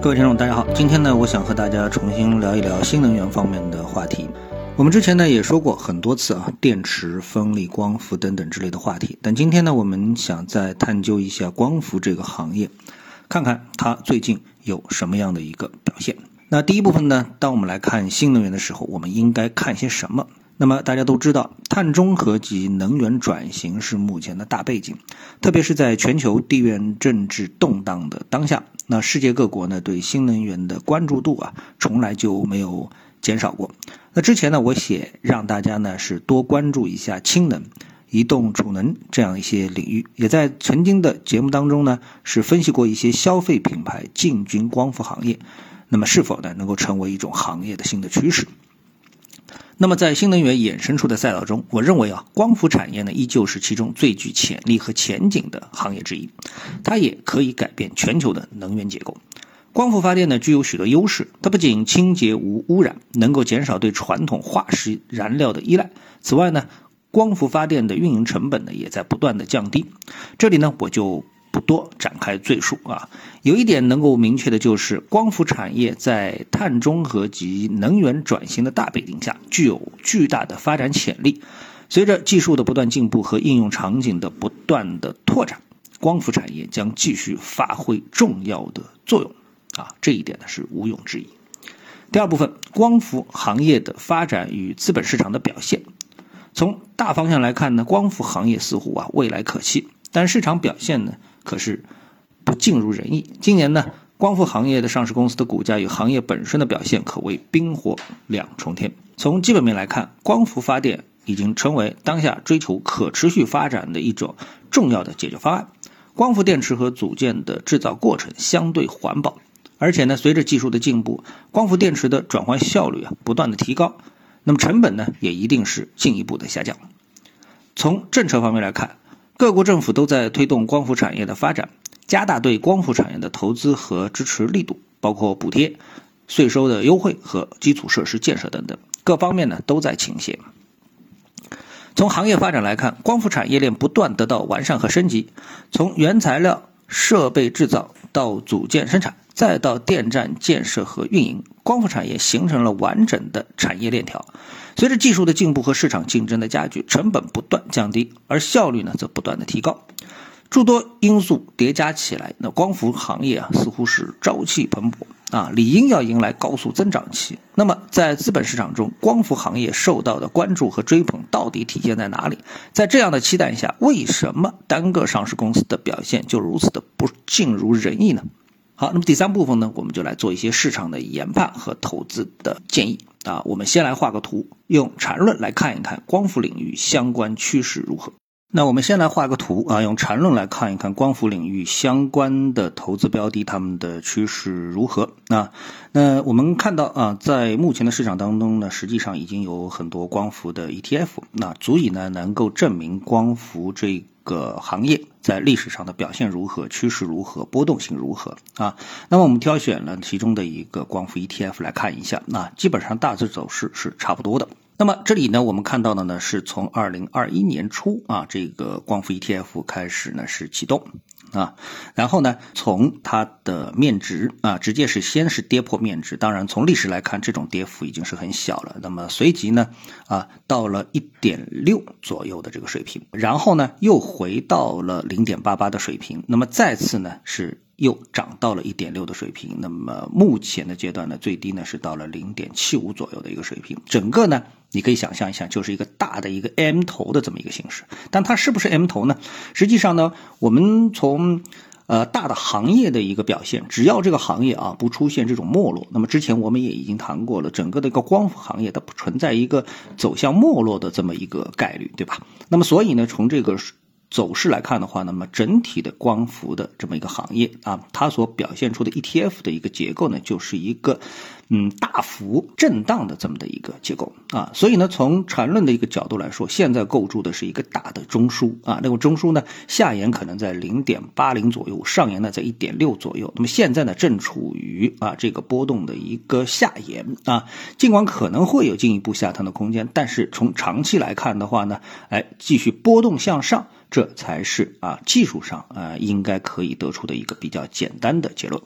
各位听众，大家好。今天呢，我想和大家重新聊一聊新能源方面的话题。我们之前呢也说过很多次啊，电池、风力、光伏等等之类的话题。但今天呢，我们想再探究一下光伏这个行业，看看它最近有什么样的一个表现。那第一部分呢，当我们来看新能源的时候，我们应该看些什么？那么大家都知道，碳中和及能源转型是目前的大背景，特别是在全球地缘政治动荡的当下，那世界各国呢对新能源的关注度啊，从来就没有减少过。那之前呢，我写让大家呢是多关注一下氢能、移动储能这样一些领域，也在曾经的节目当中呢是分析过一些消费品牌进军光伏行业，那么是否呢能够成为一种行业的新的趋势？那么，在新能源衍生出的赛道中，我认为啊，光伏产业呢依旧是其中最具潜力和前景的行业之一，它也可以改变全球的能源结构。光伏发电呢具有许多优势，它不仅清洁无污染，能够减少对传统化石燃料的依赖。此外呢，光伏发电的运营成本呢也在不断的降低。这里呢，我就。不多展开赘述啊，有一点能够明确的就是，光伏产业在碳中和及能源转型的大背景下，具有巨大的发展潜力。随着技术的不断进步和应用场景的不断的拓展，光伏产业将继续发挥重要的作用啊，这一点呢是毋庸置疑。第二部分，光伏行业的发展与资本市场的表现。从大方向来看呢，光伏行业似乎啊未来可期，但市场表现呢？可是不尽如人意。今年呢，光伏行业的上市公司的股价与行业本身的表现可谓冰火两重天。从基本面来看，光伏发电已经成为当下追求可持续发展的一种重要的解决方案。光伏电池和组件的制造过程相对环保，而且呢，随着技术的进步，光伏电池的转换效率啊不断的提高，那么成本呢也一定是进一步的下降。从政策方面来看。各国政府都在推动光伏产业的发展，加大对光伏产业的投资和支持力度，包括补贴、税收的优惠和基础设施建设等等，各方面呢都在倾斜。从行业发展来看，光伏产业链不断得到完善和升级，从原材料、设备制造到组件生产，再到电站建设和运营，光伏产业形成了完整的产业链条。随着技术的进步和市场竞争的加剧，成本不断降低，而效率呢则不断的提高，诸多因素叠加起来，那光伏行业啊似乎是朝气蓬勃啊，理应要迎来高速增长期。那么在资本市场中，光伏行业受到的关注和追捧到底体现在哪里？在这样的期待下，为什么单个上市公司的表现就如此的不尽如人意呢？好，那么第三部分呢，我们就来做一些市场的研判和投资的建议啊。我们先来画个图，用缠论来看一看光伏领域相关趋势如何。那我们先来画个图啊，用缠论来看一看光伏领域相关的投资标的，它们的趋势如何啊？那我们看到啊，在目前的市场当中呢，实际上已经有很多光伏的 ETF，那足以呢能够证明光伏这。个行业在历史上的表现如何，趋势如何，波动性如何啊？那么我们挑选了其中的一个光伏 ETF 来看一下，那基本上大致走势是差不多的。那么这里呢，我们看到的呢，是从二零二一年初啊，这个光伏 ETF 开始呢是启动啊，然后呢，从它的面值啊，直接是先是跌破面值，当然从历史来看，这种跌幅已经是很小了。那么随即呢，啊，到了一点六左右的这个水平，然后呢，又回到了零点八八的水平，那么再次呢是。又涨到了一点六的水平，那么目前的阶段呢，最低呢是到了零点七五左右的一个水平。整个呢，你可以想象一下，就是一个大的一个 M 头的这么一个形式。但它是不是 M 头呢？实际上呢，我们从呃大的行业的一个表现，只要这个行业啊不出现这种没落，那么之前我们也已经谈过了，整个的一个光伏行业它不存在一个走向没落的这么一个概率，对吧？那么所以呢，从这个。走势来看的话，那么整体的光伏的这么一个行业啊，它所表现出的 ETF 的一个结构呢，就是一个嗯大幅震荡的这么的一个结构啊。所以呢，从缠论的一个角度来说，现在构筑的是一个大的中枢啊。那么中枢呢，下沿可能在零点八零左右，上沿呢在一点六左右。那么现在呢，正处于啊这个波动的一个下沿啊。尽管可能会有进一步下探的空间，但是从长期来看的话呢，哎，继续波动向上。这才是啊，技术上啊，应该可以得出的一个比较简单的结论。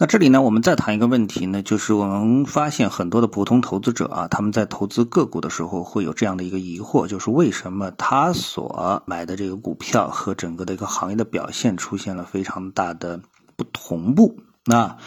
那这里呢，我们再谈一个问题呢，就是我们发现很多的普通投资者啊，他们在投资个股的时候会有这样的一个疑惑，就是为什么他所买的这个股票和整个的一个行业的表现出现了非常大的不同步？那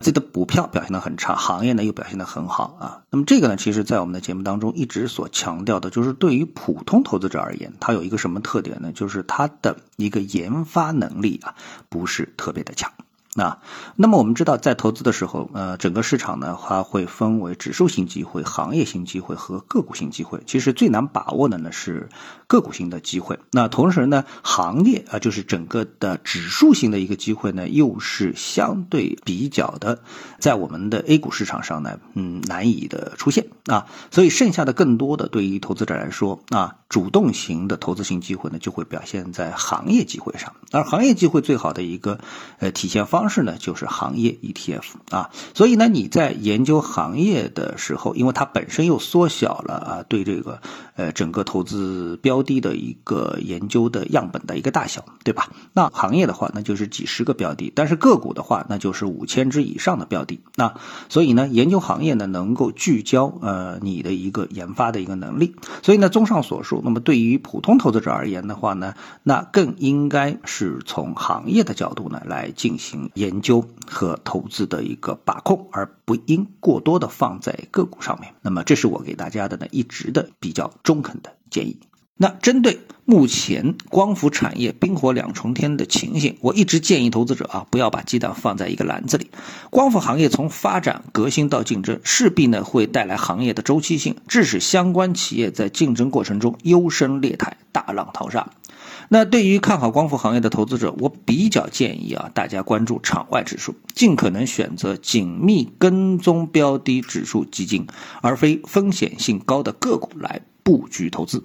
自己的股票表现的很差，行业呢又表现的很好啊。那么这个呢，其实在我们的节目当中一直所强调的，就是对于普通投资者而言，它有一个什么特点呢？就是它的一个研发能力啊，不是特别的强。那，那么我们知道，在投资的时候，呃，整个市场呢，它会分为指数型机会、行业型机会和个股型机会。其实最难把握的呢是个股型的机会。那同时呢，行业啊，就是整个的指数型的一个机会呢，又是相对比较的，在我们的 A 股市场上呢，嗯，难以的出现啊。所以剩下的更多的，对于投资者来说啊，主动型的投资型机会呢，就会表现在行业机会上。而行业机会最好的一个呃体现方。式呢，就是行业 ETF 啊，所以呢，你在研究行业的时候，因为它本身又缩小了啊，对这个呃整个投资标的的一个研究的样本的一个大小，对吧？那行业的话，那就是几十个标的，但是个股的话，那就是五千只以上的标的。那所以呢，研究行业呢，能够聚焦呃你的一个研发的一个能力。所以呢，综上所述，那么对于普通投资者而言的话呢，那更应该是从行业的角度呢来进行。研究和投资的一个把控，而不应过多的放在个股上面。那么，这是我给大家的呢一直的比较中肯的建议。那针对目前光伏产业冰火两重天的情形，我一直建议投资者啊，不要把鸡蛋放在一个篮子里。光伏行业从发展革新到竞争，势必呢会带来行业的周期性，致使相关企业在竞争过程中优胜劣汰，大浪淘沙。那对于看好光伏行业的投资者，我比较建议啊，大家关注场外指数，尽可能选择紧密跟踪标的指数基金，而非风险性高的个股来布局投资。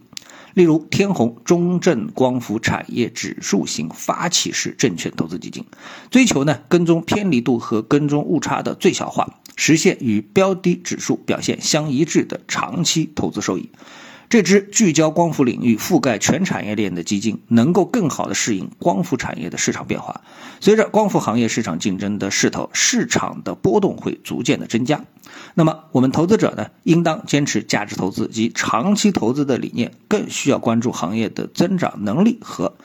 例如，天弘中证光伏产业指数型发起式证券投资基金，追求呢跟踪偏离度和跟踪误差的最小化，实现与标的指数表现相一致的长期投资收益。这支聚焦光伏领域、覆盖全产业链的基金，能够更好地适应光伏产业的市场变化。随着光伏行业市场竞争的势头，市场的波动会逐渐的增加。那么，我们投资者呢，应当坚持价值投资及长期投资的理念，更需要关注行业的增长能力和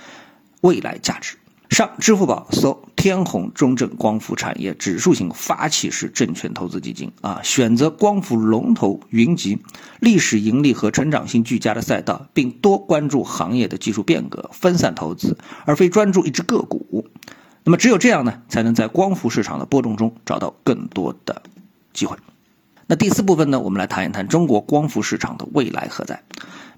未来价值。上支付宝搜天弘中证光伏产业指数型发起式证券投资基金啊，选择光伏龙头云集、历史盈利和成长性俱佳的赛道，并多关注行业的技术变革，分散投资，而非专注一只个股。那么，只有这样呢，才能在光伏市场的波动中找到更多的机会。那第四部分呢，我们来谈一谈中国光伏市场的未来何在。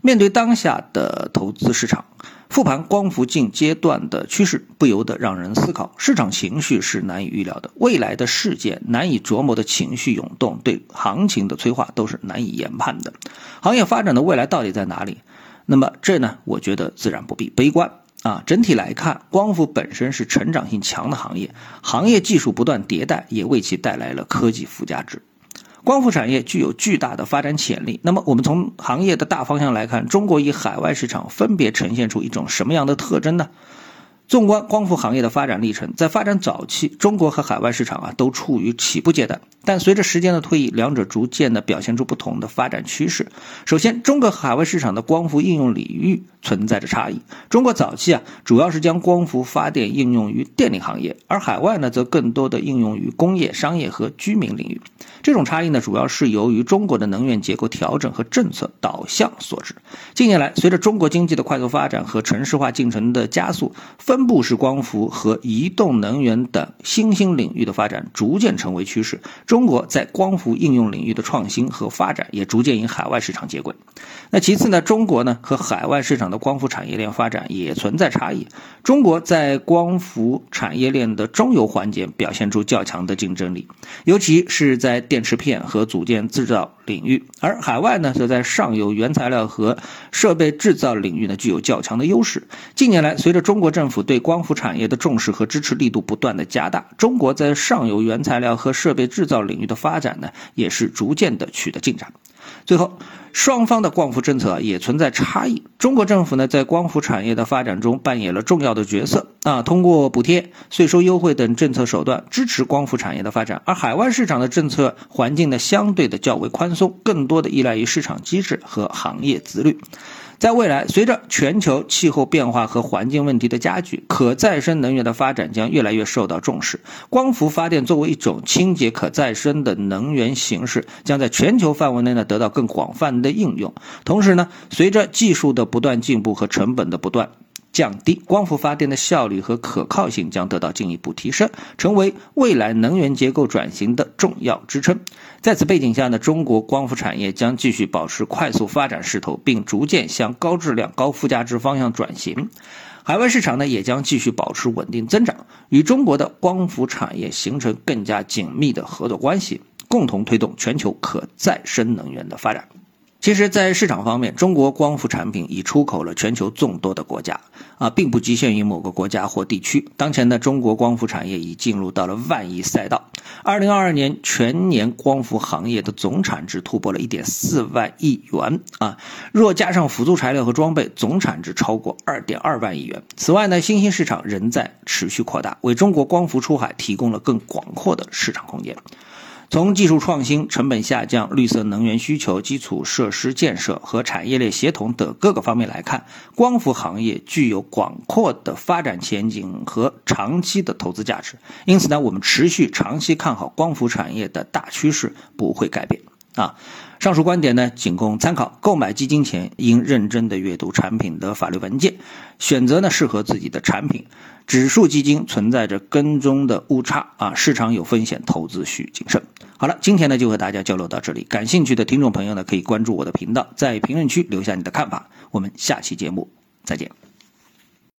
面对当下的投资市场，复盘光伏近阶段的趋势，不由得让人思考：市场情绪是难以预料的，未来的事件难以琢磨的情绪涌动，对行情的催化都是难以研判的。行业发展的未来到底在哪里？那么这呢？我觉得自然不必悲观啊。整体来看，光伏本身是成长性强的行业，行业技术不断迭代，也为其带来了科技附加值。光伏产业具有巨大的发展潜力。那么，我们从行业的大方向来看，中国与海外市场分别呈现出一种什么样的特征呢？纵观光伏行业的发展历程，在发展早期，中国和海外市场啊都处于起步阶段。但随着时间的推移，两者逐渐的表现出不同的发展趋势。首先，中国和海外市场的光伏应用领域存在着差异。中国早期啊，主要是将光伏发电应用于电力行业，而海外呢，则更多的应用于工业、商业和居民领域。这种差异呢，主要是由于中国的能源结构调整和政策导向所致。近年来，随着中国经济的快速发展和城市化进程的加速，分分布式光伏和移动能源等新兴领域的发展逐渐成为趋势。中国在光伏应用领域的创新和发展也逐渐与海外市场接轨。那其次呢，中国呢和海外市场的光伏产业链发展也存在差异。中国在光伏产业链的中游环节表现出较强的竞争力，尤其是在电池片和组件制造领域；而海外呢，则在上游原材料和设备制造领域呢具有较强的优势。近年来，随着中国政府对光伏产业的重视和支持力度不断的加大，中国在上游原材料和设备制造领域的发展呢，也是逐渐的取得进展。最后，双方的光伏政策也存在差异。中国政府呢，在光伏产业的发展中扮演了重要的角色啊，通过补贴、税收优惠等政策手段支持光伏产业的发展。而海外市场的政策环境呢，相对的较为宽松，更多的依赖于市场机制和行业自律。在未来，随着全球气候变化和环境问题的加剧，可再生能源的发展将越来越受到重视。光伏发电作为一种清洁可再生的能源形式，将在全球范围内呢得到更广泛的应用。同时呢，随着技术的不断进步和成本的不断。降低光伏发电的效率和可靠性将得到进一步提升，成为未来能源结构转型的重要支撑。在此背景下呢，中国光伏产业将继续保持快速发展势头，并逐渐向高质量、高附加值方向转型。海外市场呢，也将继续保持稳定增长，与中国的光伏产业形成更加紧密的合作关系，共同推动全球可再生能源的发展。其实，在市场方面，中国光伏产品已出口了全球众多的国家，啊，并不局限于某个国家或地区。当前呢，中国光伏产业已进入到了万亿赛道。二零二二年全年光伏行业的总产值突破了一点四万亿元，啊，若加上辅助材料和装备，总产值超过二点二万亿元。此外呢，新兴市场仍在持续扩大，为中国光伏出海提供了更广阔的市场空间。从技术创新、成本下降、绿色能源需求、基础设施建设和产业链协同等各个方面来看，光伏行业具有广阔的发展前景和长期的投资价值。因此呢，我们持续长期看好光伏产业的大趋势不会改变。啊，上述观点呢仅供参考。购买基金前应认真的阅读产品的法律文件，选择呢适合自己的产品。指数基金存在着跟踪的误差啊，市场有风险，投资需谨慎。好了，今天呢就和大家交流到这里。感兴趣的听众朋友呢可以关注我的频道，在评论区留下你的看法。我们下期节目再见。